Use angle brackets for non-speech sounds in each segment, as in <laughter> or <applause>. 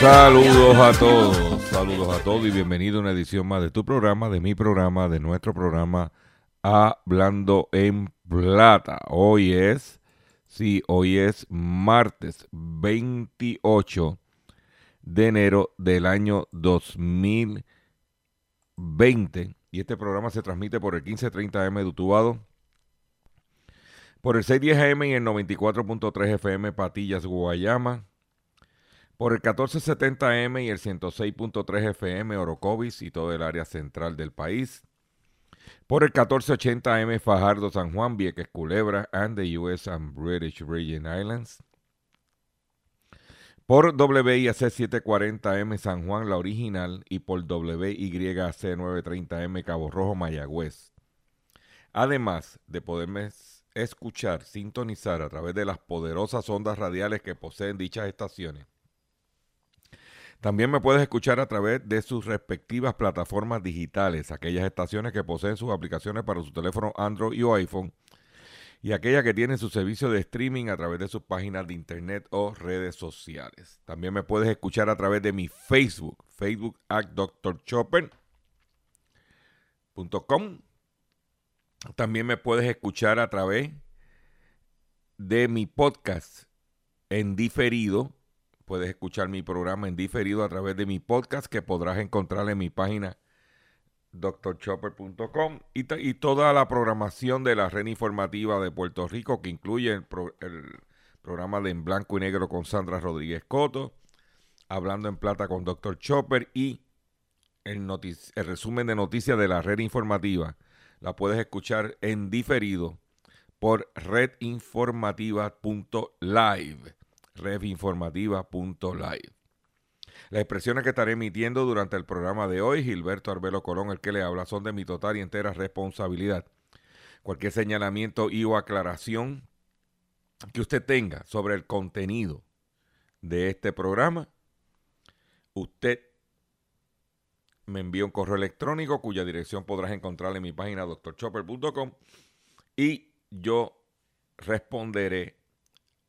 Saludos a todos, saludos a todos y bienvenido a una edición más de tu programa, de mi programa, de nuestro programa Hablando en Plata. Hoy es, sí, hoy es martes 28 de enero del año 2020 y este programa se transmite por el 1530M de Utubado, por el 610M y el 94.3 FM Patillas, Guayama por el 1470M y el 106.3 FM Orocovis y todo el área central del país. Por el 1480M Fajardo San Juan, Vieques Culebra and the US and British Virgin Islands. Por WIAC 740M San Juan, la original, y por WYAC 930M Cabo Rojo, Mayagüez. Además de poderme escuchar, sintonizar a través de las poderosas ondas radiales que poseen dichas estaciones también me puedes escuchar a través de sus respectivas plataformas digitales, aquellas estaciones que poseen sus aplicaciones para su teléfono Android o iPhone y aquellas que tienen su servicio de streaming a través de sus páginas de internet o redes sociales. También me puedes escuchar a través de mi Facebook, Facebook at drchopper.com. También me puedes escuchar a través de mi podcast en diferido Puedes escuchar mi programa en diferido a través de mi podcast que podrás encontrar en mi página drchopper.com y, y, toda la programación de la red informativa de Puerto Rico que incluye el, programa de En Blanco y Negro con Sandra Rodríguez Coto, Hablando en Plata con Dr. Chopper y el, el resumen de noticias de la red informativa. La puedes escuchar en diferido por redinformativa.live revinformativa.live. Las expresiones que estaré emitiendo durante el programa de hoy, Gilberto Arbelo Colón, el que le habla, son de mi total y entera responsabilidad. Cualquier señalamiento y o aclaración que usted tenga sobre el contenido de este programa, usted me envía un correo electrónico cuya dirección podrás encontrar en mi página doctorchopper.com y yo responderé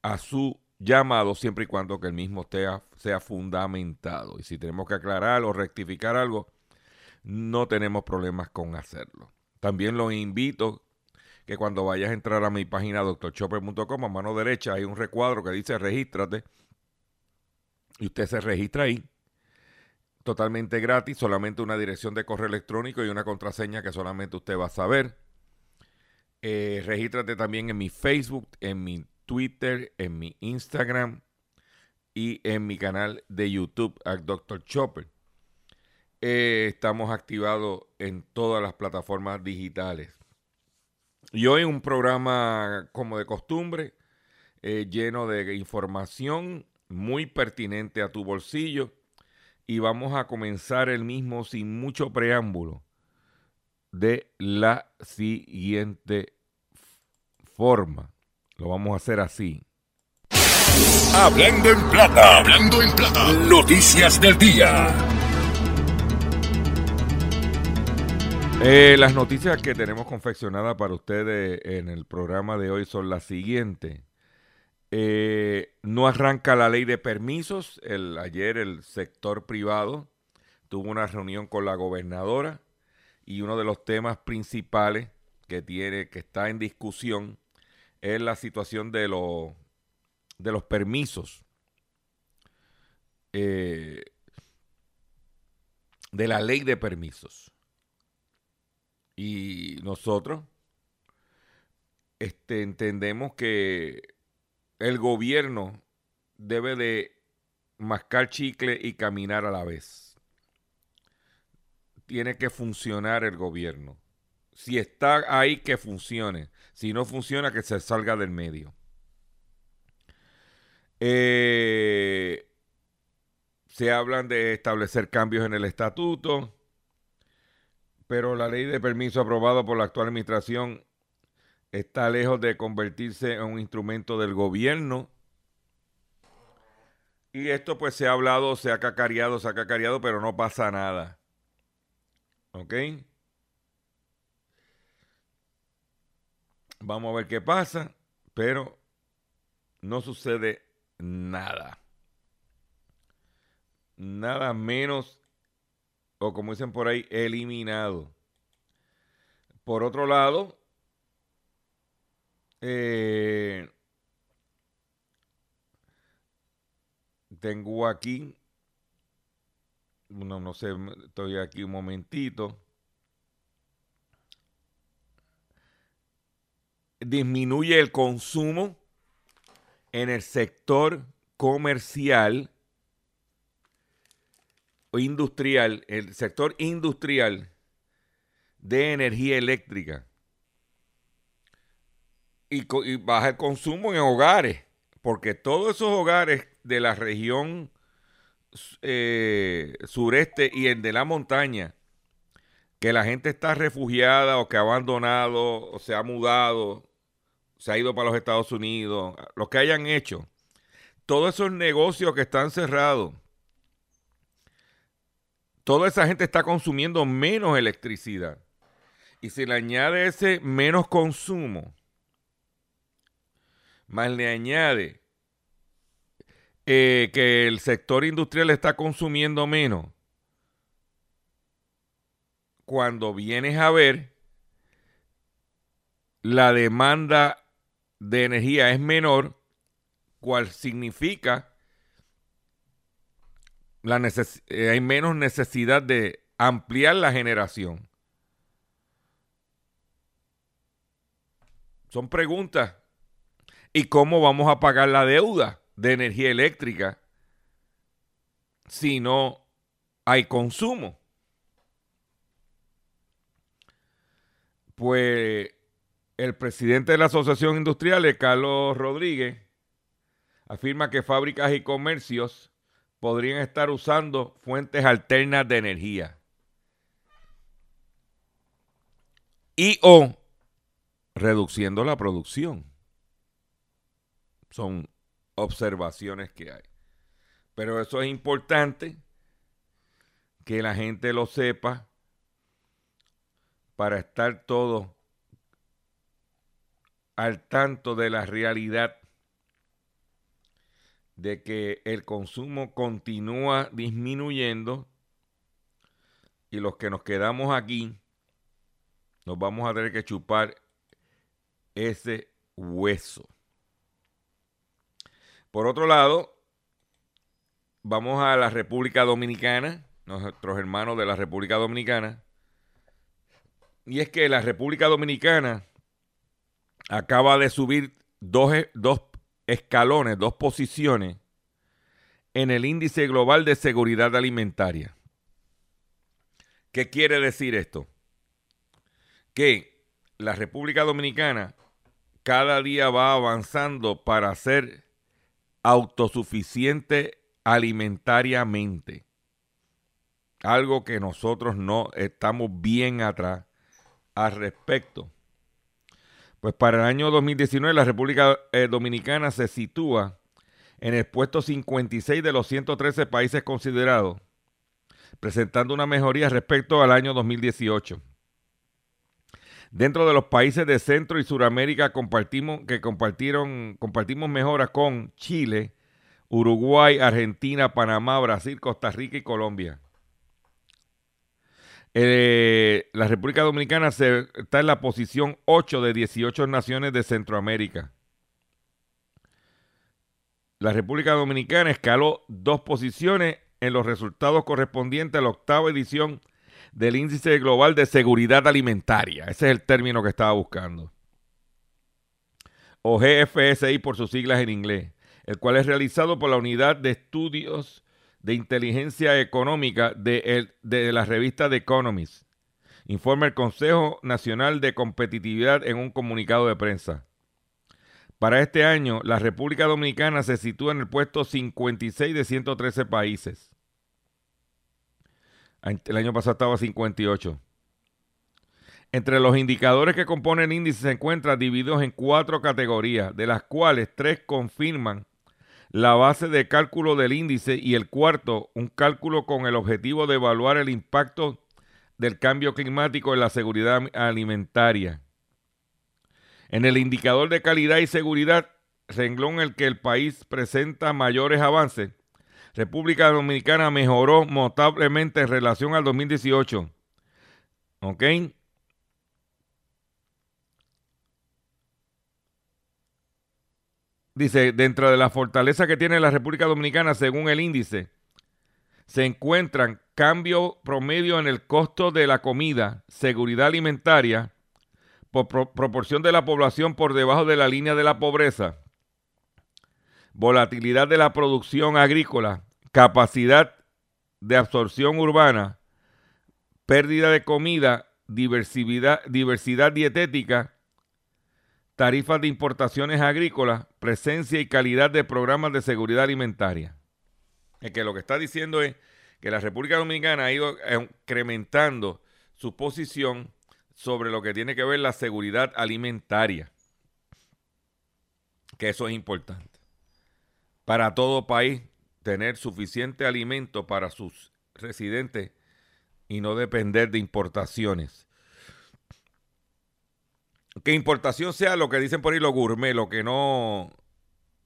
a su llamado siempre y cuando que el mismo sea, sea fundamentado. Y si tenemos que aclarar o rectificar algo, no tenemos problemas con hacerlo. También los invito que cuando vayas a entrar a mi página doctorchopper.com, a mano derecha hay un recuadro que dice regístrate. Y usted se registra ahí. Totalmente gratis, solamente una dirección de correo electrónico y una contraseña que solamente usted va a saber. Eh, regístrate también en mi Facebook, en mi Twitter, en mi Instagram y en mi canal de YouTube, Dr. Chopper. Eh, estamos activados en todas las plataformas digitales. Y hoy un programa como de costumbre, eh, lleno de información muy pertinente a tu bolsillo. Y vamos a comenzar el mismo sin mucho preámbulo de la siguiente forma. Lo vamos a hacer así. Hablando en plata, hablando en plata. Noticias del día. Eh, las noticias que tenemos confeccionadas para ustedes en el programa de hoy son las siguientes. Eh, no arranca la ley de permisos. El, ayer el sector privado tuvo una reunión con la gobernadora y uno de los temas principales que tiene, que está en discusión, es la situación de, los de los permisos. Eh, de la ley de permisos. Y nosotros este, entendemos que el gobierno debe de mascar chicle y caminar a la vez. Tiene que funcionar el gobierno. Si está ahí, que funcione. Si no funciona, que se salga del medio. Eh, se hablan de establecer cambios en el estatuto, pero la ley de permiso aprobada por la actual administración está lejos de convertirse en un instrumento del gobierno. Y esto pues se ha hablado, se ha cacareado, se ha cacareado, pero no pasa nada. ¿Ok? Vamos a ver qué pasa, pero no sucede nada. Nada menos, o como dicen por ahí, eliminado. Por otro lado, eh, tengo aquí, no, no sé, estoy aquí un momentito. Disminuye el consumo en el sector comercial o industrial, el sector industrial de energía eléctrica. Y, baja el consumo en hogares, porque todos esos hogares de la región eh, sureste y el de la montaña, que la gente está refugiada o que ha abandonado o se ha mudado se ha ido para los Estados Unidos, los que hayan hecho, todos esos negocios que están cerrados, toda esa gente está consumiendo menos electricidad. Y si le añade ese menos consumo, más le añade eh, que el sector industrial está consumiendo menos, cuando vienes a ver, la demanda de energía es menor, cual significa la eh, hay menos necesidad de ampliar la generación. Son preguntas. ¿Y cómo vamos a pagar la deuda de energía eléctrica si no hay consumo? Pues el presidente de la Asociación Industrial, Carlos Rodríguez, afirma que fábricas y comercios podrían estar usando fuentes alternas de energía. Y o reduciendo la producción. Son observaciones que hay. Pero eso es importante que la gente lo sepa para estar todos al tanto de la realidad de que el consumo continúa disminuyendo y los que nos quedamos aquí nos vamos a tener que chupar ese hueso. Por otro lado, vamos a la República Dominicana, nuestros hermanos de la República Dominicana, y es que la República Dominicana acaba de subir dos, dos escalones, dos posiciones en el índice global de seguridad alimentaria. ¿Qué quiere decir esto? Que la República Dominicana cada día va avanzando para ser autosuficiente alimentariamente. Algo que nosotros no estamos bien atrás al respecto. Pues para el año 2019 la República eh, Dominicana se sitúa en el puesto 56 de los 113 países considerados, presentando una mejoría respecto al año 2018. Dentro de los países de Centro y Suramérica compartimos, que compartieron, compartimos mejoras con Chile, Uruguay, Argentina, Panamá, Brasil, Costa Rica y Colombia. Eh, la República Dominicana está en la posición 8 de 18 naciones de Centroamérica. La República Dominicana escaló dos posiciones en los resultados correspondientes a la octava edición del Índice Global de Seguridad Alimentaria. Ese es el término que estaba buscando. O GFSI por sus siglas en inglés. el cual es realizado por la Unidad de Estudios de Inteligencia Económica de, de la revista The Economist. Informa el Consejo Nacional de Competitividad en un comunicado de prensa. Para este año, la República Dominicana se sitúa en el puesto 56 de 113 países. El año pasado estaba 58. Entre los indicadores que componen el índice se encuentran divididos en cuatro categorías, de las cuales tres confirman la base de cálculo del índice y el cuarto, un cálculo con el objetivo de evaluar el impacto del cambio climático en la seguridad alimentaria. En el indicador de calidad y seguridad, renglón en el que el país presenta mayores avances, República Dominicana mejoró notablemente en relación al 2018. ¿Ok? Dice, dentro de la fortaleza que tiene la República Dominicana, según el índice, se encuentran cambio promedio en el costo de la comida, seguridad alimentaria, por proporción de la población por debajo de la línea de la pobreza, volatilidad de la producción agrícola, capacidad de absorción urbana, pérdida de comida, diversidad, diversidad dietética, tarifas de importaciones agrícolas, presencia y calidad de programas de seguridad alimentaria. Es que lo que está diciendo es que la República Dominicana ha ido incrementando su posición sobre lo que tiene que ver la seguridad alimentaria. Que eso es importante. Para todo país, tener suficiente alimento para sus residentes y no depender de importaciones que importación sea lo que dicen por ahí los gourmet, lo que no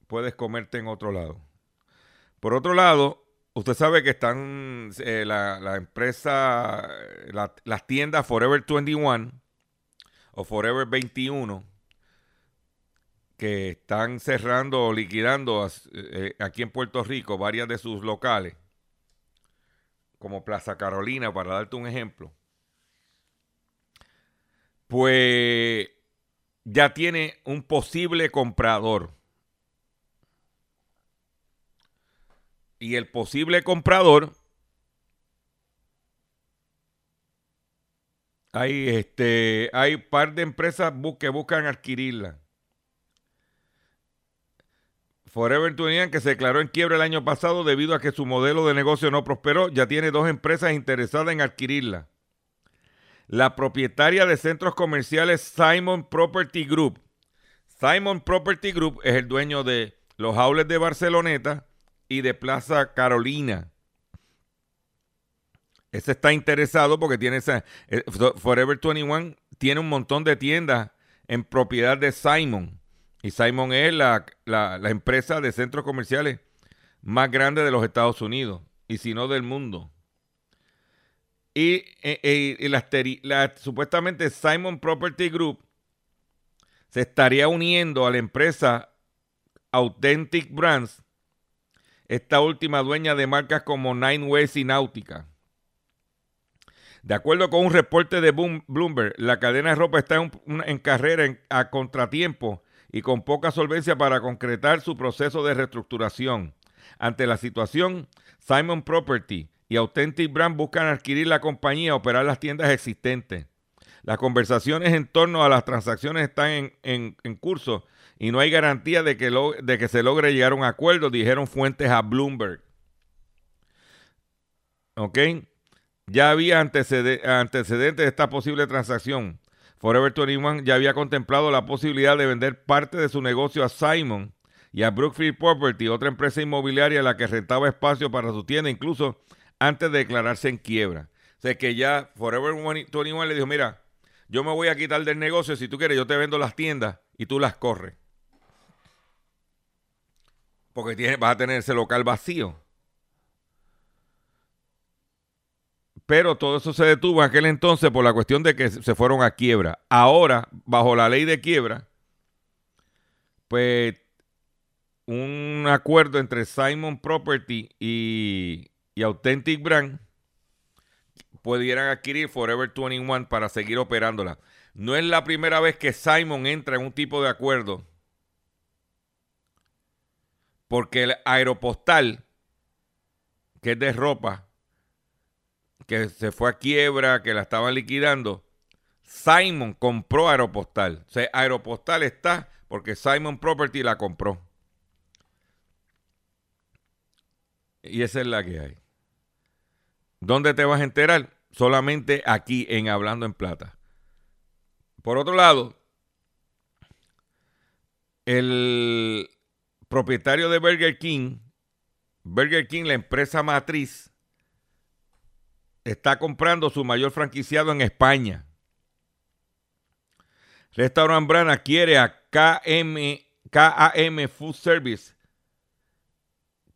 puedes comerte en otro lado. Por otro lado, usted sabe que están eh, la, empresa, las tiendas Forever 21 o Forever 21 que están cerrando o liquidando eh, aquí en Puerto Rico varias de sus locales, como Plaza Carolina, para darte un ejemplo. Pues ya tiene un posible comprador. Y el posible comprador hay este hay par de empresas que buscan adquirirla. Forever 21 que se declaró en quiebra el año pasado debido a que su modelo de negocio no prosperó, ya tiene dos empresas interesadas en adquirirla la propietaria de centros comerciales Simon Property Group. Simon Property Group es el dueño de los Aules de Barceloneta y de Plaza Carolina. Ese está interesado porque tiene esa. Eh, Forever 21 tiene un montón de tiendas en propiedad de Simon. Y Simon es la, la empresa de centros comerciales más grande de los Estados Unidos y si no del mundo. Y, eh, eh, supuestamente Simon Property Group se estaría uniendo a la empresa Authentic Brands, esta última dueña de marcas como Nine Ways y Náutica. De acuerdo con un reporte de Bloomberg, la cadena de ropa está en, carrera a contratiempo y con poca solvencia para concretar su proceso de reestructuración. Ante la situación, Simon Property y Authentic Brand buscan adquirir la compañía y operar las tiendas existentes. Las conversaciones en torno a las transacciones están en, curso y no hay garantía de que, se logre llegar a un acuerdo, dijeron fuentes a Bloomberg. ¿Ok? Ya había antecedentes de esta posible transacción. Forever 21 ya había contemplado la posibilidad de vender parte de su negocio a Simon y a Brookfield Property, otra empresa inmobiliaria a la que rentaba espacio para su tienda, incluso antes de declararse en quiebra. O sea que ya Forever 21 le dijo, mira, yo me voy a quitar del negocio, si tú quieres yo te vendo las tiendas y tú las corres. Porque vas a tener ese local vacío. Pero todo eso se detuvo en aquel entonces por la cuestión de que se fueron a quiebra. Ahora, bajo la ley de quiebra, pues un acuerdo entre Simon Property y y Authentic Brand pudieran adquirir Forever 21 para seguir operándola. No es la primera vez que Simon entra en un tipo de acuerdo porque el aeropostal, que es de ropa, que se fue a quiebra, que la estaban liquidando, Simon compró Aeropostal. O sea, Aeropostal está porque Simon Property la compró. Y esa es la que hay. ¿Dónde te vas a enterar? Solamente aquí en Hablando en Plata. Por otro lado, el propietario de Burger King, Burger King, la empresa matriz, está comprando su mayor franquiciado en España. Restaurant Brand adquiere a KM, KAM Food Service,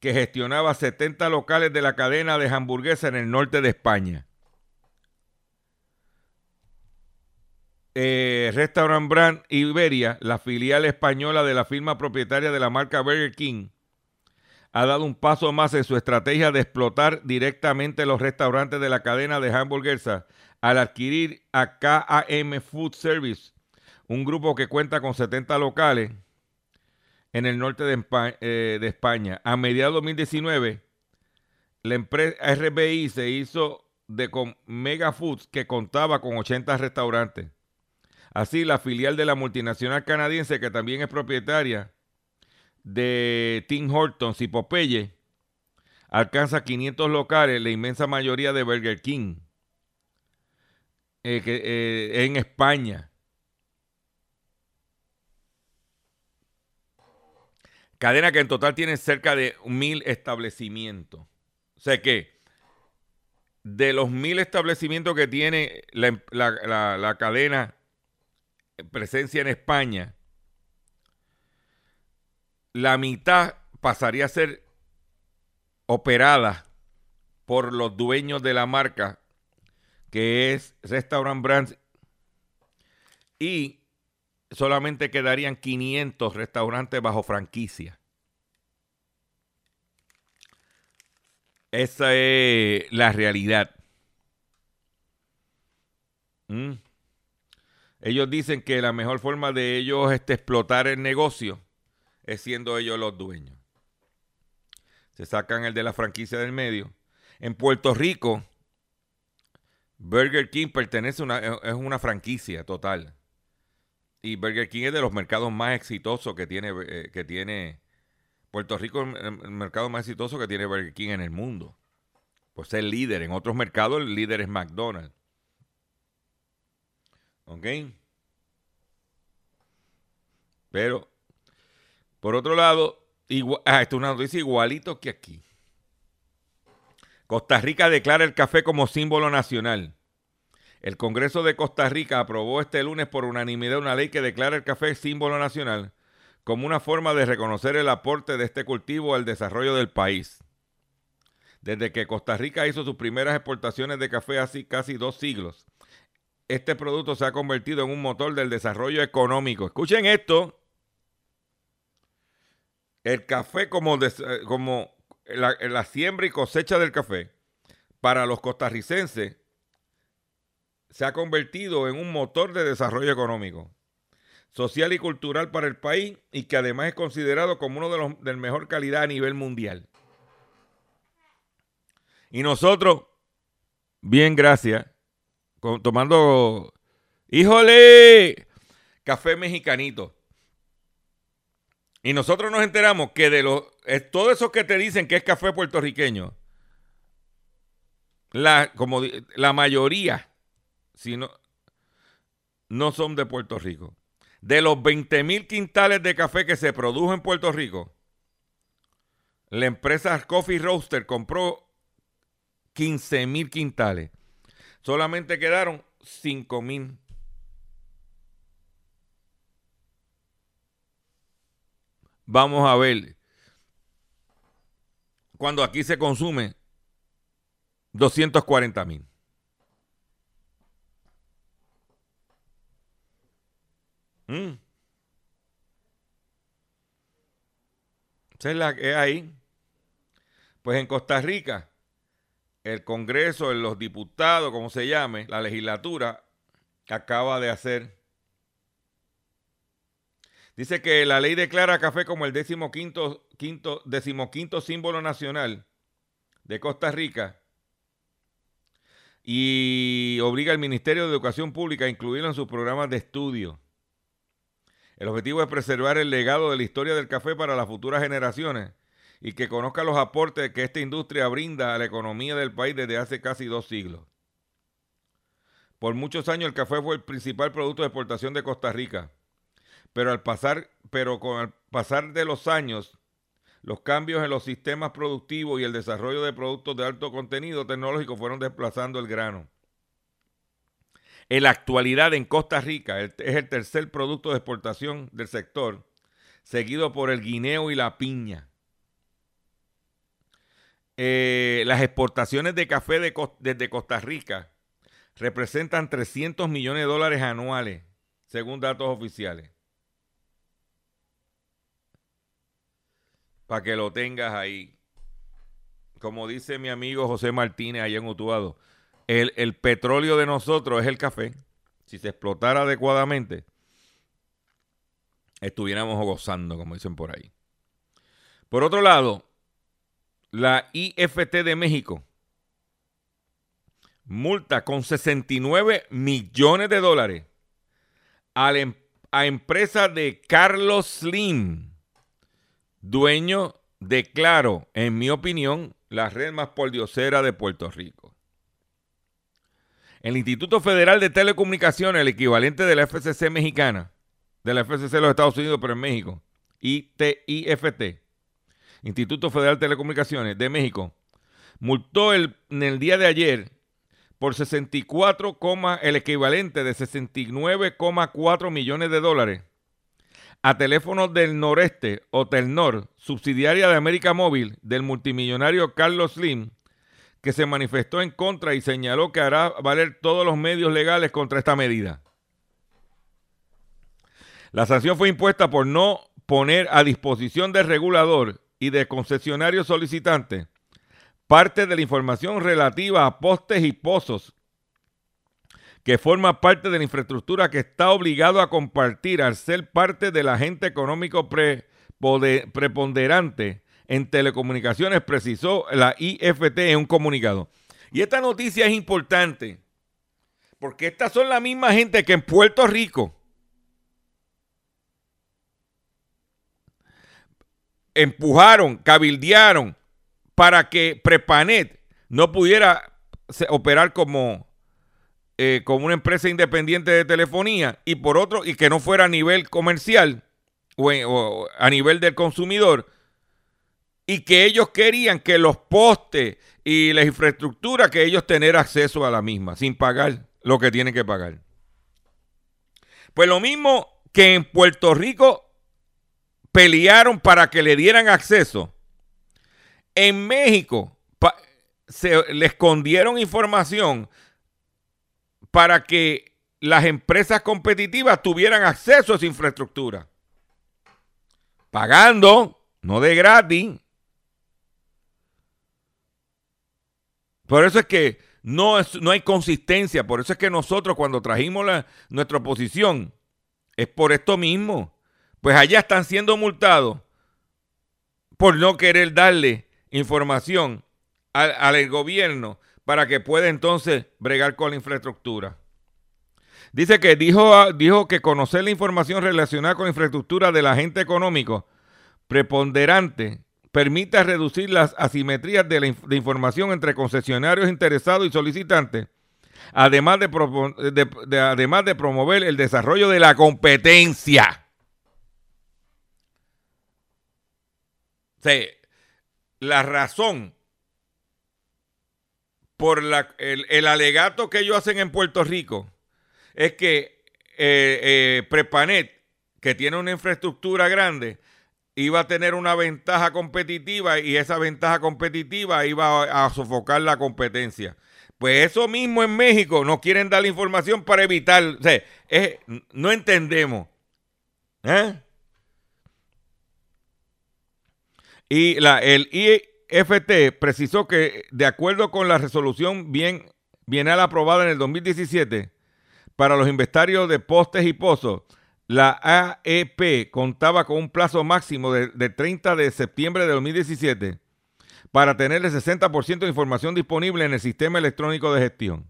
que gestionaba 70 locales de la cadena de hamburguesas en el norte de España. Eh, Restaurant Brand Iberia, la filial española de la firma propietaria de la marca Burger King, ha dado un paso más en su estrategia de explotar directamente los restaurantes de la cadena de hamburguesas al adquirir a KAM Food Service, un grupo que cuenta con 70 locales en el norte de, eh, España. A mediados de 2019, la empresa RBI se hizo de con Mega Foods, que contaba con 80 restaurantes. Así, la filial de la multinacional canadiense, que también es propietaria de Tim Hortons y Popeye alcanza 500 locales, la inmensa mayoría de Burger King eh, eh, en España. Cadena que en total tiene cerca de mil establecimientos. O sea que de los mil establecimientos que tiene la, la cadena presencia en España, la mitad pasaría a ser operada por los dueños de la marca, que es Restaurant Brands, y solamente quedarían 500 restaurantes bajo franquicia. Esa es la realidad. Mm. Ellos dicen que la mejor forma de ellos este, explotar el negocio es siendo ellos los dueños. Se sacan el de la franquicia del medio. En Puerto Rico, Burger King pertenece a una, es una franquicia total. Y Burger King es de los mercados más exitosos que tiene, eh, que tiene Puerto Rico, el, mercado más exitoso que tiene Burger King en el mundo. Pues es líder. En otros mercados el líder es McDonald's. ¿Ok? Pero por otro lado, ah, esto es una noticia igualito que aquí. Costa Rica declara el café como símbolo nacional. El Congreso de Costa Rica aprobó este lunes por unanimidad una ley que declara el café símbolo nacional como una forma de reconocer el aporte de este cultivo al desarrollo del país. Desde que Costa Rica hizo sus primeras exportaciones de café hace casi dos siglos, este producto se ha convertido en un motor del desarrollo económico. Escuchen esto el café como, la, siembra y cosecha del café para los costarricenses se ha convertido en un motor de desarrollo económico, social y cultural para el país y que además es considerado como uno de los de mejor calidad a nivel mundial. Y nosotros, bien, gracias, tomando, híjole, café mexicanito. Y nosotros nos enteramos que de los, todo eso que te dicen que es café puertorriqueño, la, como la mayoría, si no, no son de Puerto Rico. De los 20 mil quintales de café que se produjo en Puerto Rico, la empresa Coffee Roaster compró 15 mil quintales. Solamente quedaron 5 mil. Vamos a ver. Cuando aquí se consume 240 mil. Mm. Es la que hay. Pues en Costa Rica, el Congreso, los diputados, como se llame, la legislatura, acaba de hacer Dice que la ley declara café como el decimoquinto, quinto, decimoquinto símbolo nacional de Costa Rica y obliga al Ministerio de Educación Pública a incluirlo en sus programas de estudio. El objetivo es preservar el legado de la historia del café para las futuras generaciones y que conozca los aportes que esta industria brinda a la economía del país desde hace casi dos siglos. Por muchos años el café fue el principal producto de exportación de Costa Rica, pero al pasar, pero con el pasar de los años, los cambios en los sistemas productivos y el desarrollo de productos de alto contenido tecnológico fueron desplazando el grano. En la actualidad en Costa Rica es el tercer producto de exportación del sector, seguido por el guineo y la piña. Eh, las exportaciones de café desde Costa Rica representan 300 millones de dólares anuales, según datos oficiales. Para que lo tengas ahí. Como dice mi amigo José Martínez allá en Utuado, el, el petróleo de nosotros es el café. Si se explotara adecuadamente, estuviéramos gozando, como dicen por ahí. Por otro lado, la IFT de México multa con 69 millones de dólares a, la, em, a empresa de Carlos Slim, dueño de Claro, en mi opinión, la red más pordiosera de Puerto Rico. El Instituto Federal de Telecomunicaciones, el equivalente de la FCC mexicana, de la FCC de los Estados Unidos, pero en México, ITIFT, Instituto Federal de Telecomunicaciones de México, multó el, en el día de ayer por 64, el equivalente de 69,4 millones de dólares a teléfonos del noreste o Telnor, subsidiaria de América Móvil del multimillonario Carlos Slim, que se manifestó en contra y señaló que hará valer todos los medios legales contra esta medida. La sanción fue impuesta por no poner a disposición del regulador y de concesionarios solicitantes parte de la información relativa a postes y pozos que forma parte de la infraestructura que está obligado a compartir al ser parte del agente económico preponderante en telecomunicaciones, precisó la IFT en un comunicado. Y esta noticia es importante porque estas son la misma gente que en Puerto Rico empujaron, cabildearon para que Prepanet no pudiera operar como, eh, como una empresa independiente de telefonía y por otro, y que no fuera a nivel comercial o, a nivel del consumidor, y que ellos querían que los postes y la infraestructura, que ellos tener acceso a la misma, sin pagar lo que tienen que pagar. Pues lo mismo que en Puerto Rico pelearon para que le dieran acceso. En México se le escondieron información para que las empresas competitivas tuvieran acceso a esa infraestructura. Pagando, no de gratis. Por eso es que no, no hay consistencia. Por eso es que nosotros cuando trajimos nuestra oposición, es por esto mismo pues allá están siendo multados por no querer darle información al, gobierno para que pueda entonces bregar con la infraestructura. Dice que dijo, dijo que conocer la información relacionada con la infraestructura del agente económico preponderante permite reducir las asimetrías de, la, información entre concesionarios interesados y solicitantes, además de, además de promover el desarrollo de la competencia. la razón por la, el, alegato que ellos hacen en Puerto Rico es que eh, eh, Prepanet, que tiene una infraestructura grande, iba a tener una ventaja competitiva y esa ventaja competitiva iba a, sofocar la competencia. Pues eso mismo en México no quieren dar la información para evitar, no entendemos. ¿Eh? Y la, el IFT precisó que, de acuerdo con la resolución bien, bienal aprobada en el 2017 para los inventarios de postes y pozos, la AEP contaba con un plazo máximo de, 30 de septiembre de 2017 para tener el 60% de información disponible en el sistema electrónico de gestión.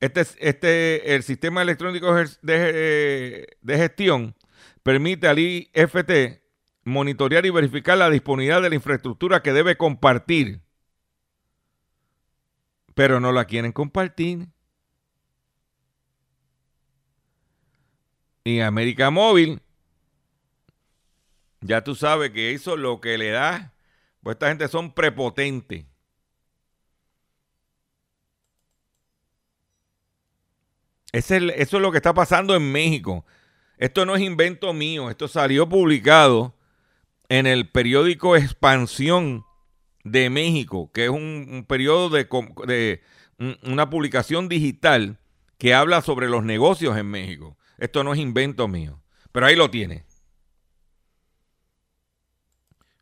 Este, este, el sistema electrónico de, de gestión permite al IFT monitorear y verificar la disponibilidad de la infraestructura que debe compartir. Pero no la quieren compartir. Y América Móvil, ya tú sabes que eso lo que le da, pues esta gente son prepotentes. eso es lo que está pasando en México. Esto no es invento mío, esto salió publicado en el periódico Expansión de México, que es un, periodo de, de una publicación digital que habla sobre los negocios en México. Esto no es invento mío. Pero ahí lo tiene.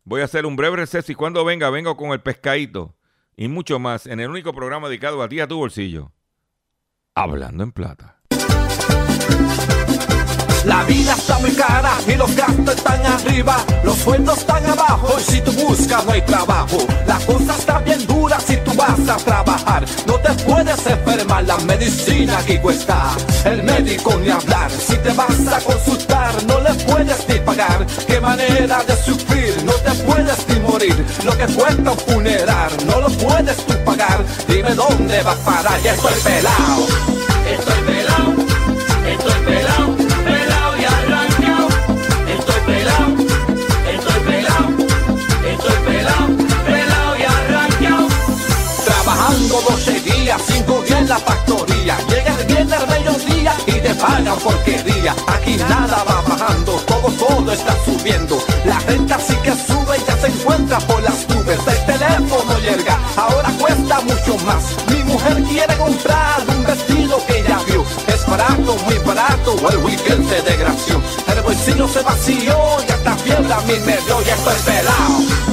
Voy a hacer un breve receso y cuando venga, vengo con el pescadito y mucho más en el único programa dedicado a ti, a tu bolsillo. Hablando en plata. La vida está muy cara y los gastos están arriba, los sueldos están abajo y si tú buscas no hay trabajo. La cosa está bien dura si medicina aquí cuesta. El médico ni hablar, si te vas a consultar no le puedes ni pagar. Qué manera de sufrir, no te puedes ni morir. Lo que cuesta un funeral no lo puedes tú pagar. Dime dónde vas a parar, ya estoy pelado, estoy pelado, y pagan porquería. Aquí nada va bajando, todo, todo está subiendo. La renta sí que sube y ya se encuentra por las nubes. El teléfono llega, ahora cuesta mucho más. Mi mujer quiere comprar un vestido que ya vio. Es barato, muy barato, el weekend se desgració. El bolsillo se vació y hasta fiebre a mí me dio. Ya estoy pelado,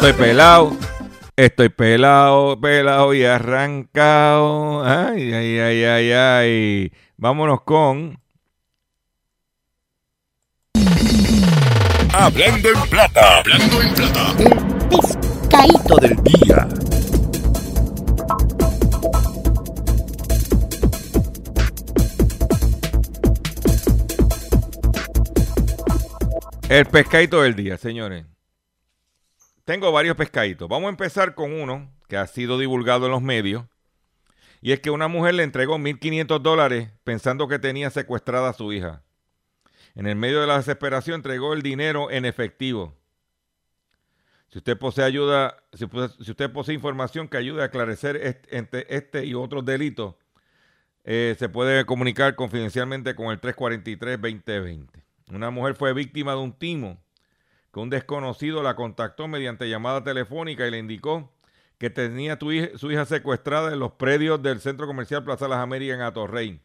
Estoy pelado, estoy pelado, pelado y arrancado. Ay, ay, ay, ay, ay. Vámonos con. Hablando en plata, hablando en plata. El pescadito del día. El pescadito del día, señores. Tengo varios pescaditos. Vamos a empezar con uno que ha sido divulgado en los medios. Y es que una mujer le entregó 1.500 dólares pensando que tenía secuestrada a su hija. En el medio de la desesperación entregó el dinero en efectivo. Si usted posee ayuda, si, usted posee información que ayude a aclarecer este, este y otros delitos, eh, se puede comunicar confidencialmente con el 343-2020. Una mujer fue víctima de un timo que un desconocido la contactó mediante llamada telefónica y le indicó que tenía su hija secuestrada en los predios del Centro Comercial Plaza Las Américas en Atorrey.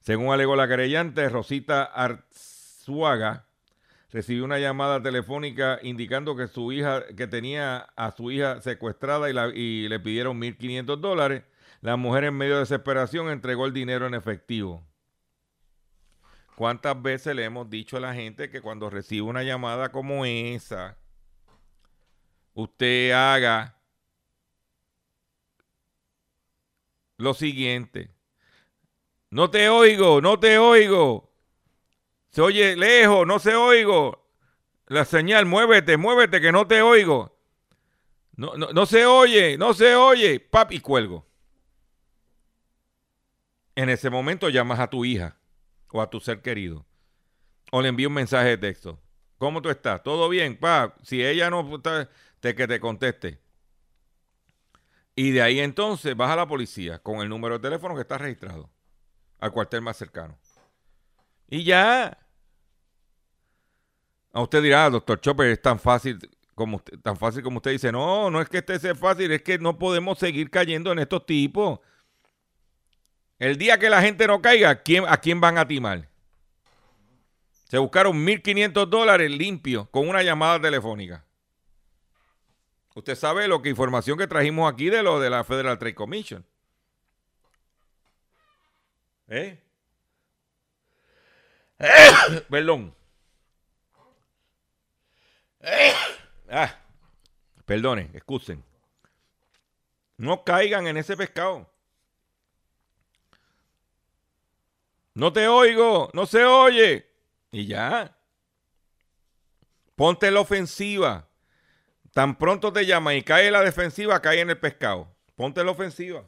Según alegó la querellante, Rosita Arzuaga recibió una llamada telefónica indicando que su hija, que tenía a su hija secuestrada y, y le pidieron 1.500 dólares. La mujer en medio de desesperación entregó el dinero en efectivo. ¿Cuántas veces le hemos dicho a la gente que cuando recibe una llamada como esa, usted haga lo siguiente? No te oigo, no te oigo. Se oye lejos, no se oigo. La señal, muévete, muévete, que no te oigo. No, no, no se oye, no se oye. Papi, cuelgo. En ese momento llamas a tu hija o a tu ser querido. O le envío un mensaje de texto. ¿Cómo tú estás? ¿Todo bien? Pa, si ella no está, te, que te conteste. Y de ahí entonces vas a la policía con el número de teléfono que está registrado al cuartel más cercano. Y ya. A usted dirá, doctor Chopper, es tan fácil como tan fácil como usted dice. No, no es que este sea fácil, es que no podemos seguir cayendo en estos tipos. El día que la gente no caiga, ¿a quién, a quién van a timar? Se buscaron 1.500 dólares limpios con una llamada telefónica. Usted sabe lo que información que trajimos aquí de lo de la Federal Trade Commission. ¿Eh? <coughs> Perdón. <coughs> Ah, perdonen, excusen. No caigan en ese pescado. No te oigo, no se oye. Y ya. Ponte la ofensiva. Tan pronto te llama y cae la defensiva, cae en el pescado. Ponte la ofensiva.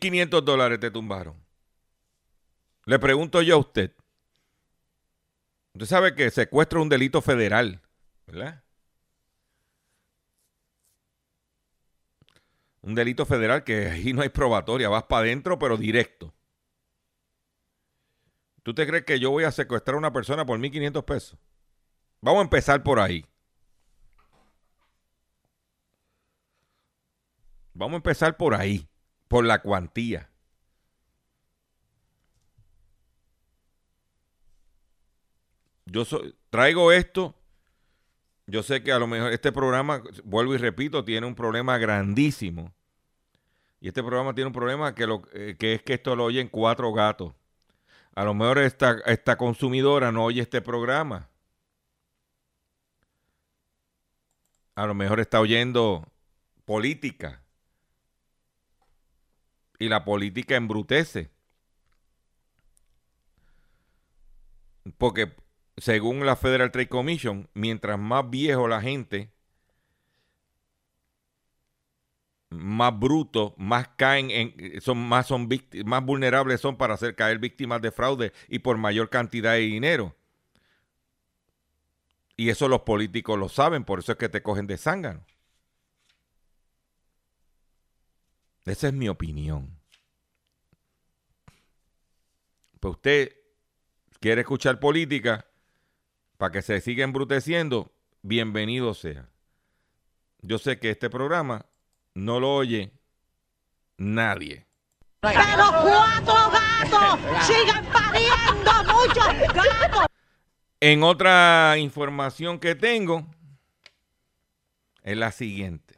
quinientos dólares te tumbaron. Le pregunto yo a usted. Usted sabe que secuestro es un delito federal, ¿verdad? Un delito federal que ahí no hay probatoria, vas para adentro, pero directo. ¿Tú te crees que yo voy a secuestrar a una persona por 1.500 pesos? Vamos a empezar por ahí. Vamos a empezar por ahí, por la cuantía. Yo traigo esto yo sé que a lo mejor este programa, vuelvo y repito, tiene un problema grandísimo. Y este programa tiene un problema que, lo, eh, que es que esto lo oyen cuatro gatos. A lo mejor esta, esta consumidora no oye este programa. A lo mejor está oyendo política. Y la política embrutece. Porque según la Federal Trade Commission, mientras más viejo la gente, más brutos, más caen en, son más son más vulnerables son para hacer caer víctimas de fraude y por mayor cantidad de dinero. Y eso los políticos lo saben, por eso es que te cogen de zángano. Esa es mi opinión. Pues usted quiere escuchar política, para que se siga embruteciendo, bienvenido sea. Yo sé que este programa no lo oye nadie. Pero cuatro gatos sigan pariendo muchos gatos. En otra información que tengo es la siguiente.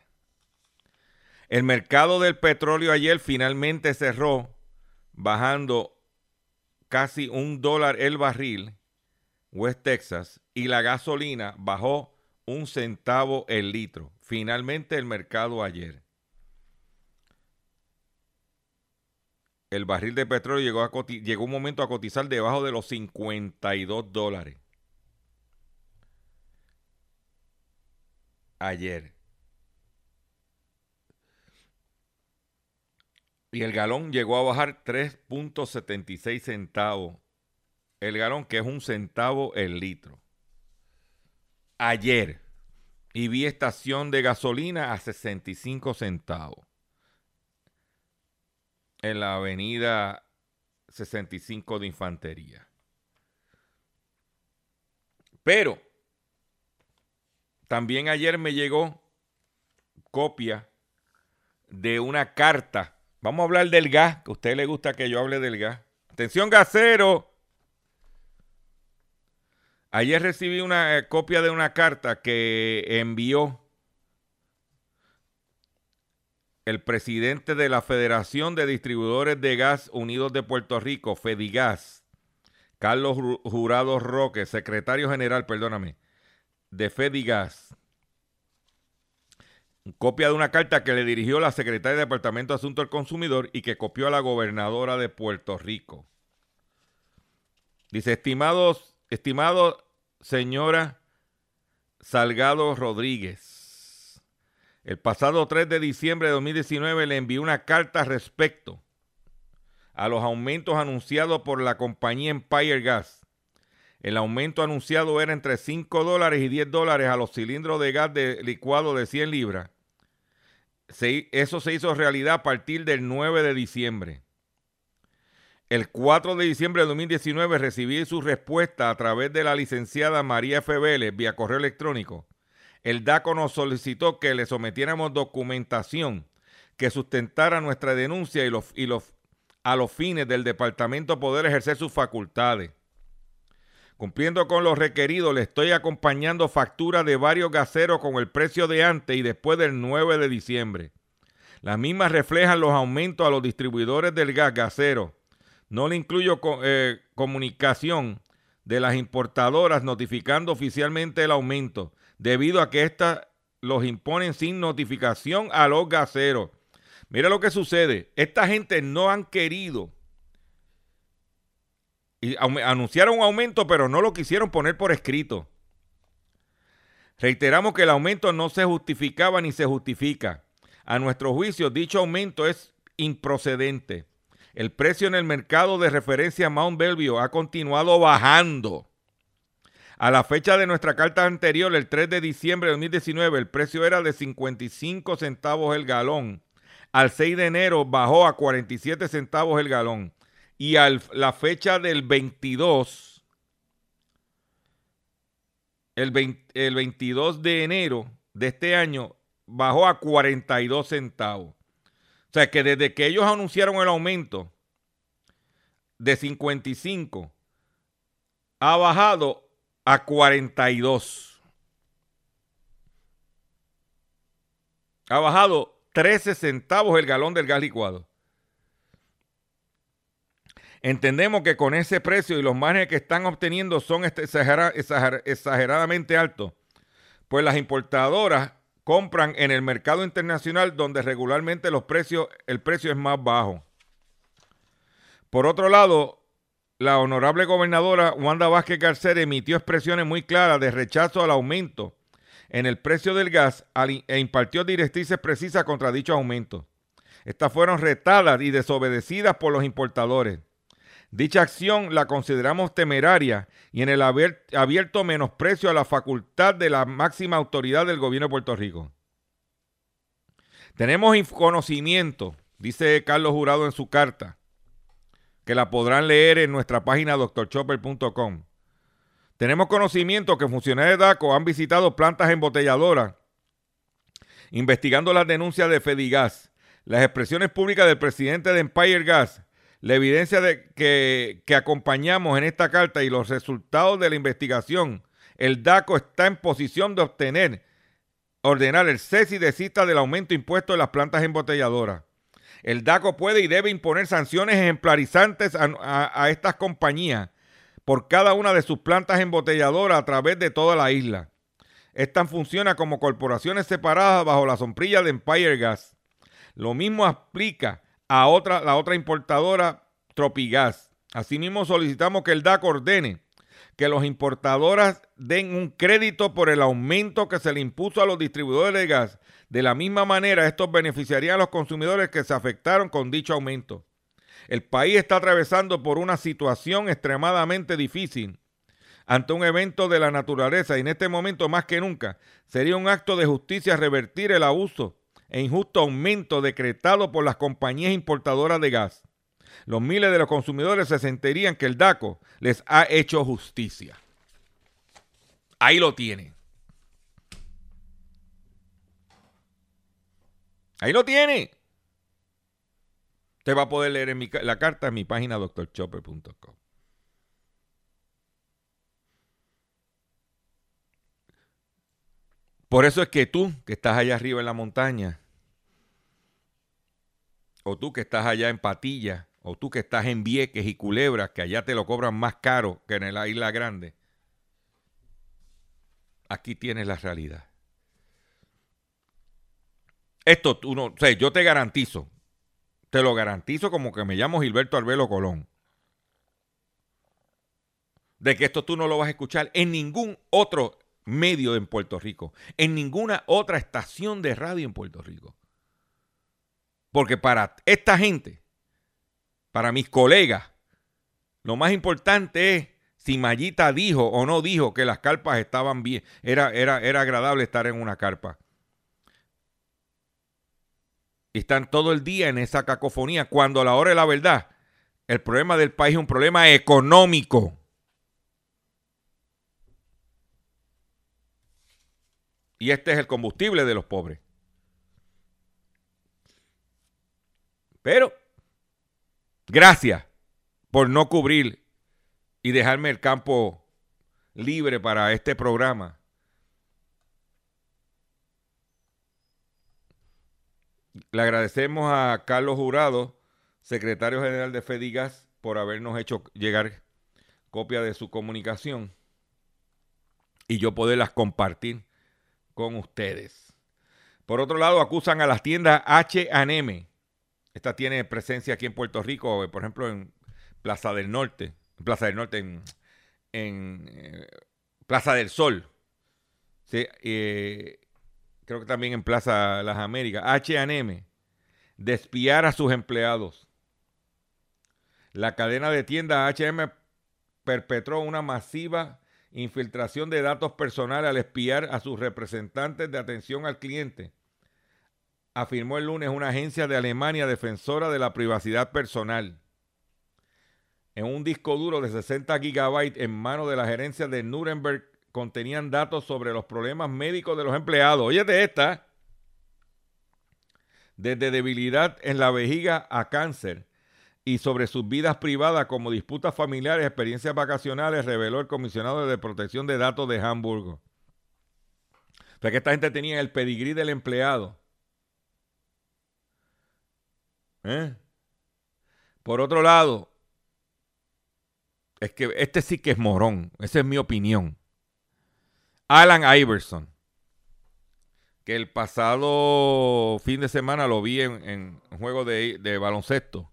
El mercado del petróleo ayer finalmente cerró bajando casi un dólar el barril West Texas, y la gasolina bajó un centavo el litro. Finalmente el mercado ayer. El barril de petróleo llegó, a llegó un momento a cotizar debajo de los 52 dólares. Ayer. Y el galón llegó a bajar 3.76 centavos el galón, que es un centavo el litro. Ayer. Y vi estación de gasolina a 65 centavos. En la avenida 65 de Infantería. Pero también ayer me llegó copia de una carta. Vamos a hablar del gas, que a usted le gusta que yo hable del gas. Atención, gasero. Ayer recibí una eh, copia de una carta que envió el presidente de la Federación de Distribuidores de Gas Unidos de Puerto Rico, Fedigas, Carlos Jurado Roque, secretario general, perdóname, de Fedigas. Copia de una carta que le dirigió la secretaria de Departamento de Asuntos del Consumidor y que copió a la gobernadora de Puerto Rico. Dice, estimados, estimado señora Salgado Rodríguez, el pasado 3 de diciembre de 2019 le envió una carta respecto a los aumentos anunciados por la compañía Empire Gas. El aumento anunciado era entre 5 dólares y 10 dólares a los cilindros de gas de licuado de 100 libras. eso se hizo realidad a partir del 9 de diciembre. El 4 de diciembre de 2019 recibí su respuesta a través de la licenciada María F. Vía correo electrónico. El DACO nos solicitó que le sometiéramos documentación que sustentara nuestra denuncia y, los, y los, a los fines del departamento poder ejercer sus facultades. Cumpliendo con lo requerido, le estoy acompañando facturas de varios gaseros con el precio de antes y después del 9 de diciembre. Las mismas reflejan los aumentos a los distribuidores del gas gasero no le incluyo eh, comunicación de las importadoras notificando oficialmente el aumento, debido a que éstas los imponen sin notificación a los gaseros. Mira lo que sucede. Esta gente no han querido. Y anunciaron un aumento, pero no lo quisieron poner por escrito. Reiteramos que el aumento no se justificaba ni se justifica. A nuestro juicio, dicho aumento es improcedente. El precio en el mercado de referencia Mount Bellevue ha continuado bajando. A la fecha de nuestra carta anterior, el 3 de diciembre de 2019, el precio era de 55 centavos el galón. Al 6 de enero bajó a 47 centavos el galón. Y a la fecha del 22, el, el 22 de enero de este año, bajó a 42 centavos. O sea que desde que ellos anunciaron el aumento de 55 ha bajado a 42. Ha bajado 13 centavos el galón del gas licuado. Entendemos que con ese precio y los márgenes que están obteniendo son este exageradamente altos, pues las importadoras compran en el mercado internacional donde regularmente los precios, el precio es más bajo. Por otro lado, la honorable gobernadora Wanda Vázquez Garcés emitió expresiones muy claras de rechazo al aumento en el precio del gas e impartió directrices precisas contra dicho aumento. Estas fueron retadas y desobedecidas por los importadores. Dicha acción la consideramos temeraria y en el abierto menosprecio a la facultad de la máxima autoridad del gobierno de Puerto Rico. Tenemos conocimiento, dice Carlos Jurado en su carta, que la podrán leer en nuestra página doctorchopper.com. Tenemos conocimiento que funcionarios de DACO han visitado plantas embotelladoras investigando las denuncias de Fedigas, las expresiones públicas del presidente de Empire Gas la evidencia de que, acompañamos en esta carta y los resultados de la investigación, el DACO está en posición de obtener, ordenar el cese y desista del aumento impuesto en las plantas embotelladoras. El DACO puede y debe imponer sanciones ejemplarizantes a, a estas compañías por cada una de sus plantas embotelladoras a través de toda la isla. Estas funcionan como corporaciones separadas bajo la sombrilla de Empire Gas. Lo mismo aplica a otra, la otra importadora Tropigas. Asimismo, solicitamos que el DAC ordene que los importadoras den un crédito por el aumento que se le impuso a los distribuidores de gas. De la misma manera, estos beneficiarían a los consumidores que se afectaron con dicho aumento. El país está atravesando por una situación extremadamente difícil ante un evento de la naturaleza y en este momento más que nunca sería un acto de justicia revertir el abuso e injusto aumento decretado por las compañías importadoras de gas. Los miles de los consumidores se sentirían que el DACO les ha hecho justicia. Ahí lo tiene. Ahí lo tiene. Usted va a poder leer la carta en mi página doctorchopper.com. Por eso es que tú, que estás allá arriba en la montaña, o tú que estás allá en Patilla, o tú que estás en Vieques y Culebras, que allá te lo cobran más caro que en la isla grande, aquí tienes la realidad. Esto tú no, o sea, yo te garantizo, te lo garantizo como que me llamo Gilberto Arbelo Colón, de que esto tú no lo vas a escuchar en ningún otro medio en Puerto Rico, en ninguna otra estación de radio en Puerto Rico. Porque para esta gente, para mis colegas, lo más importante es si Mayita dijo o no dijo que las carpas estaban bien, era, era, era agradable estar en una carpa. Están todo el día en esa cacofonía, cuando a la hora de la verdad, el problema del país es un problema económico. Y este es el combustible de los pobres. Pero, gracias por no cubrir y dejarme el campo libre para este programa. Le agradecemos a Carlos Jurado, secretario general de Fedigas, por habernos hecho llegar copia de su comunicación y yo poderlas compartir con ustedes. Por otro lado, acusan a las tiendas H&M. Esta tiene presencia aquí en Puerto Rico, por ejemplo, en Plaza del Norte, en Plaza del Norte, en, eh, Plaza del Sol. Eh, creo que también en Plaza Las Américas. H&M despiar a sus empleados. La cadena de tiendas H&M perpetró una masiva infiltración de datos personales al espiar a sus representantes de atención al cliente, afirmó el lunes una agencia de Alemania defensora de la privacidad personal. En un disco duro de 60 gigabytes en manos de la gerencia de Nuremberg contenían datos sobre los problemas médicos de los empleados. Oye de esta. Desde debilidad en la vejiga a cáncer, y sobre sus vidas privadas como disputas familiares, experiencias vacacionales, reveló el comisionado de protección de datos de Hamburgo. O sea que esta gente tenía el pedigrí del empleado. ¿Eh? Por otro lado, es que este sí que es morón. Esa es mi opinión. Alan Iverson, que el pasado fin de semana lo vi en, un juego de, de baloncesto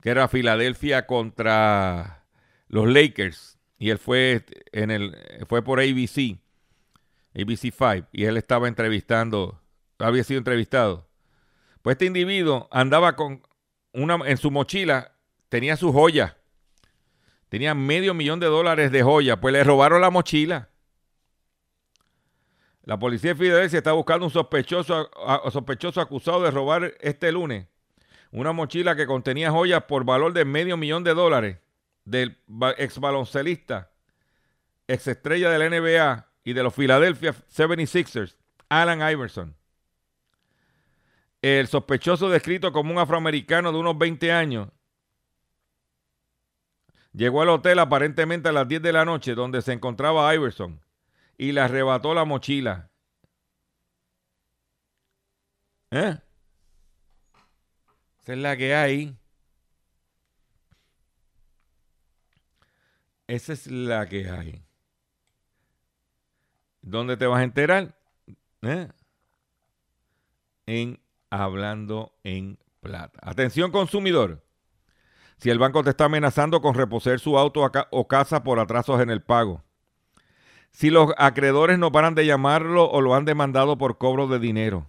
que era Filadelfia contra los Lakers. Y él fue, en el, fue por ABC, ABC 5, y él estaba entrevistando, había sido entrevistado. Pues este individuo andaba con una, en su mochila, tenía su joya. Tenía medio millón de dólares de joya, pues le robaron la mochila. La policía de Filadelfia está buscando un sospechoso, sospechoso acusado de robar este lunes una mochila que contenía joyas por valor de medio millón de dólares del ex baloncelista, ex estrella de la NBA y de los Philadelphia 76ers, Alan Iverson. El sospechoso descrito como un afroamericano de unos 20 años llegó al hotel aparentemente a las 10 de la noche donde se encontraba Iverson y le arrebató la mochila. ¿Eh? Esa es la que hay. Esa es la que hay. ¿Dónde te vas a enterar? ¿Eh? En Hablando en Plata. Atención consumidor. Si el banco te está amenazando con reposer su auto o casa por atrasos en el pago. Si los acreedores no paran de llamarlo o lo han demandado por cobro de dinero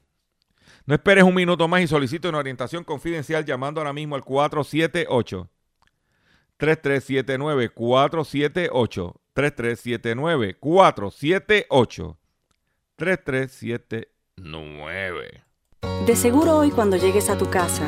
No esperes un minuto más y solicite una orientación confidencial llamando ahora mismo al 478 3379 478 3379 478 3379 De seguro hoy cuando llegues a tu casa,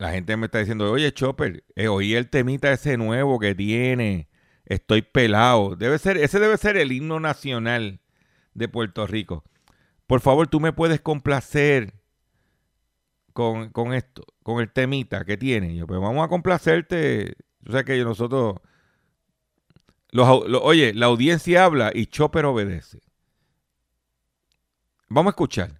la gente me está diciendo, oye, Chopper, eh, oí el temita ese nuevo que tiene. Estoy pelado. Debe ser, ese debe ser el himno nacional de Puerto Rico. Por favor, tú me puedes complacer con, con esto, con el temita que tiene. Yo, pues vamos a complacerte. Yo sé que nosotros. Oye, la audiencia habla y Chopper obedece. Vamos a escuchar.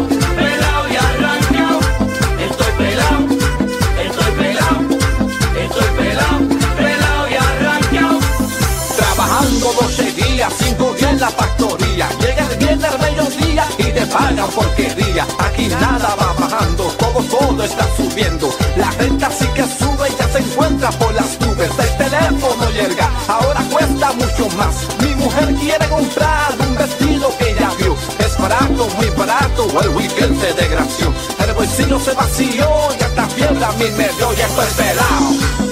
factoría. Llega el viernes al mediodía y te pagan porquería. Aquí nada va bajando, todo, todo está subiendo. La renta sí que sube y ya se encuentra por las nubes. El teléfono llega, ahora cuesta mucho más. Mi mujer quiere comprar un vestido que ya vio. Es barato, muy barato, el weekend se desgració. El bolsillo se vació y hasta fiebre a mí me dio. Ya estoy pelado,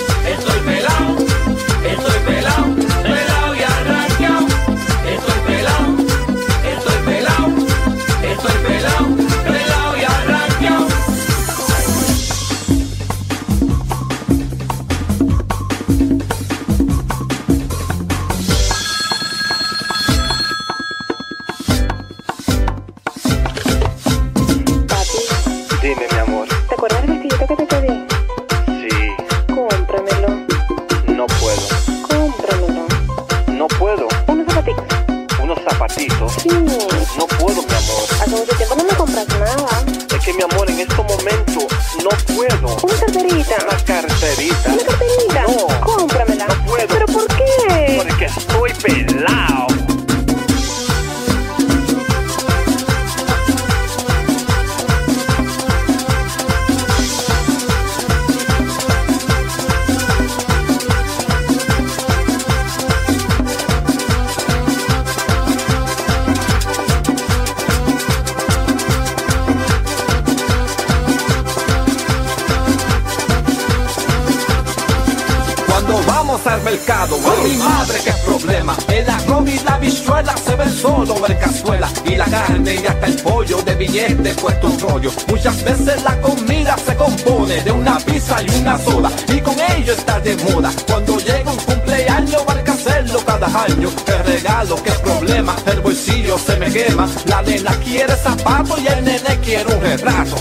de una pizza y una soda. Y con ello está de moda. Cuando llega un cumpleaños hay que hacerlo cada año. Qué regalo, qué problema. El bolsillo se me quema. La nena quiere zapatos y el nene quiere un retrato.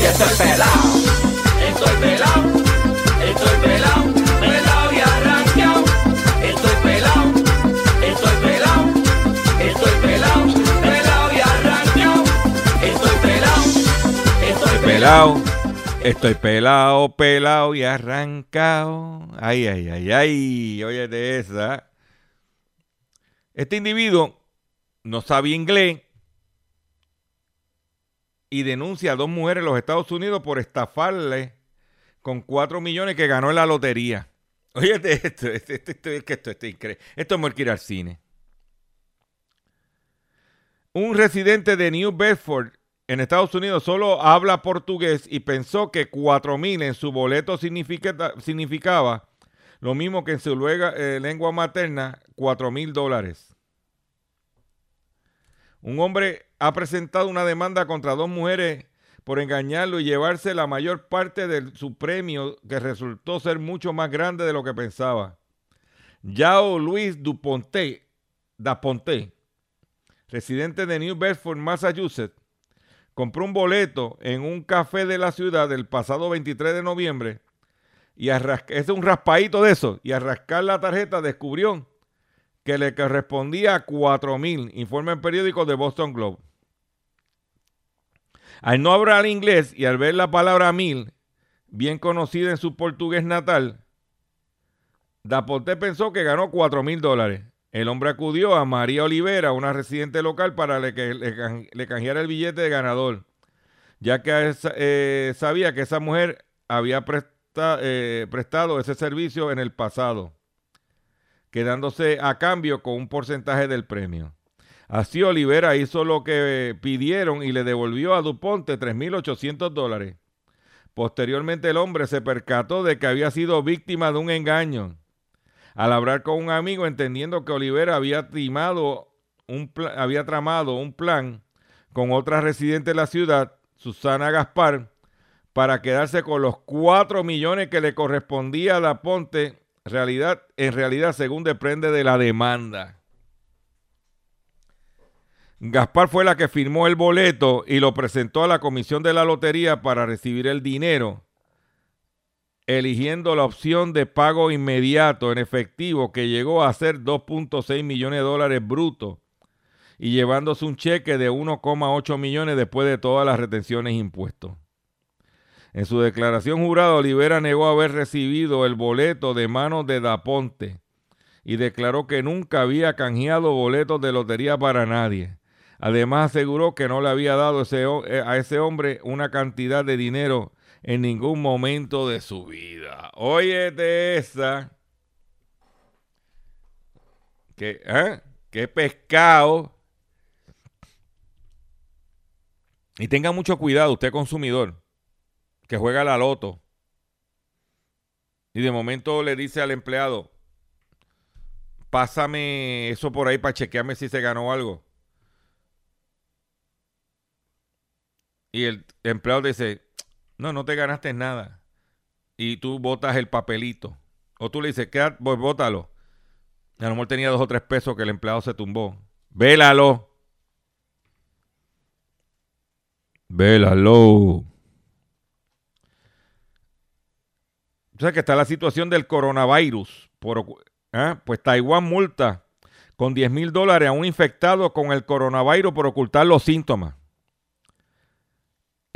Y estoy pelado, estoy pelado, estoy pelado, y estoy Pelado. Estoy pelado, pelado y arrancado. Ay, ay, ay, ay. Oye, de esa. Este individuo no sabe inglés y denuncia a dos mujeres en los Estados Unidos por estafarle con cuatro millones que ganó en la lotería. Oye, de esto, este, este, este, esto, esto, esto, esto, esto, increíble. Esto es como ir al cine. Un residente de New Bedford en Estados Unidos solo habla portugués y pensó que 4 mil en su boleto significa- significaba lo mismo que en su luega- eh, lengua materna, 4 mil dólares. Un hombre ha presentado una demanda contra dos mujeres por engañarlo y llevarse la mayor parte de su premio, que resultó ser mucho más grande de lo que pensaba. Yao Luis Duponte, Daponte, residente de New Bedford, Massachusetts, compró un boleto en un café de la ciudad el pasado 23 de noviembre y a es un raspadito de eso y a rascar la tarjeta descubrió que le correspondía a 4 mil, informa el periódico de Boston Globe. Al no hablar inglés y al ver la palabra mil, bien conocida en su portugués natal, Daponte pensó que ganó 4 mil dólares. El hombre acudió a María Olivera, una residente local, para que le, can- le canjeara el billete de ganador, ya que eh, sabía que esa mujer había eh, prestado ese servicio en el pasado, quedándose a cambio con un porcentaje del premio. Así Olivera hizo lo que pidieron y le devolvió a Duponte 3.800 dólares. Posteriormente el hombre se percató de que había sido víctima de un engaño. Al hablar con un amigo entendiendo que Olivera había, tramado un plan con otra residente de la ciudad, Susana Gaspar, para quedarse con los 4 millones que le correspondía a Daponte, realidad, en realidad según depende de la demanda. Gaspar fue la que firmó el boleto y lo presentó a la comisión de la lotería para recibir el dinero, eligiendo la opción de pago inmediato en efectivo que llegó a ser 2.6 millones de dólares brutos y llevándose un cheque de 1,8 millones después de todas las retenciones e impuestos. En su declaración jurada, Olivera negó haber recibido el boleto de manos de Daponte y declaró que nunca había canjeado boletos de lotería para nadie. Además aseguró que no le había dado eh, a ese hombre una cantidad de dinero en ningún momento de su vida. Óyete esa. ¿Qué, eh? ¿Qué pescado? Y tenga mucho cuidado, usted consumidor, que juega la loto. Y de momento le dice al empleado, pásame eso por ahí para chequearme si se ganó algo. Y el empleado dice, no, no te ganaste nada. Y tú botas el papelito. O tú le dices, quédate, pues bótalo. A lo mejor tenía dos o tres pesos que el empleado se tumbó. Vélalo. Vélalo. O sea que está la situación del coronavirus. Por, ¿ah? Pues Taiwán multa con 10 mil dólares a un infectado con el coronavirus por ocultar los síntomas.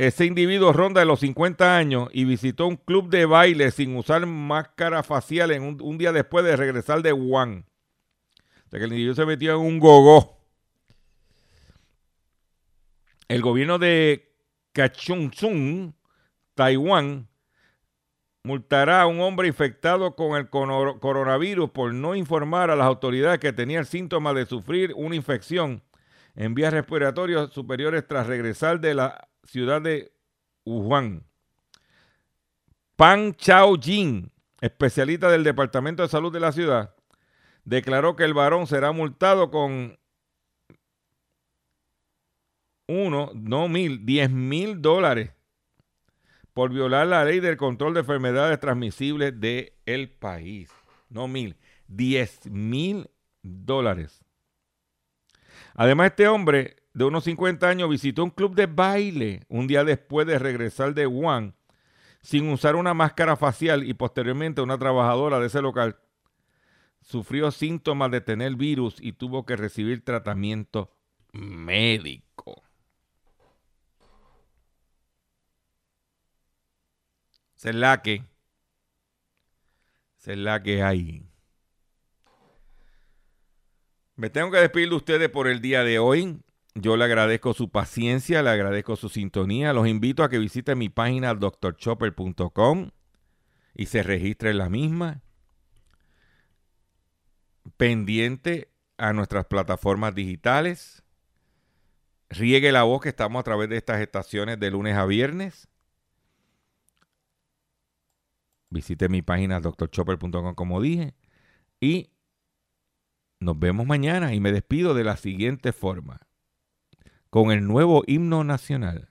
Ese individuo ronda de los 50 años y visitó un club de baile sin usar máscara facial en un, día después de regresar de Wuhan. O sea que el individuo se metió en un gogó. El gobierno de Kachunzung, Taiwán, multará a un hombre infectado con el coronavirus por no informar a las autoridades que tenía el síntoma de sufrir una infección en vías respiratorias superiores tras regresar de la ciudad de Wuhan. Pan Chao Jin, especialista del Departamento de Salud de la ciudad, declaró que el varón será multado con uno, no mil, diez mil dólares por violar la ley del control de enfermedades transmisibles del el país. No mil, diez mil dólares. Además, este hombre de unos 50 años visitó un club de baile un día después de regresar de Wuhan sin usar una máscara facial y posteriormente una trabajadora de ese local sufrió síntomas de tener virus y tuvo que recibir tratamiento médico. Que. La que hay. Me tengo que despedir de ustedes por el día de hoy. Yo le agradezco su paciencia, le agradezco su sintonía. Los invito a que visiten mi página drchopper.com. y se registre en la misma. Pendiente a nuestras plataformas digitales. Riegue la voz que estamos a través de estas estaciones de lunes a viernes. Visite mi página drchopper.com como dije. Y nos vemos mañana y me despido de la siguiente forma. Con el nuevo himno nacional.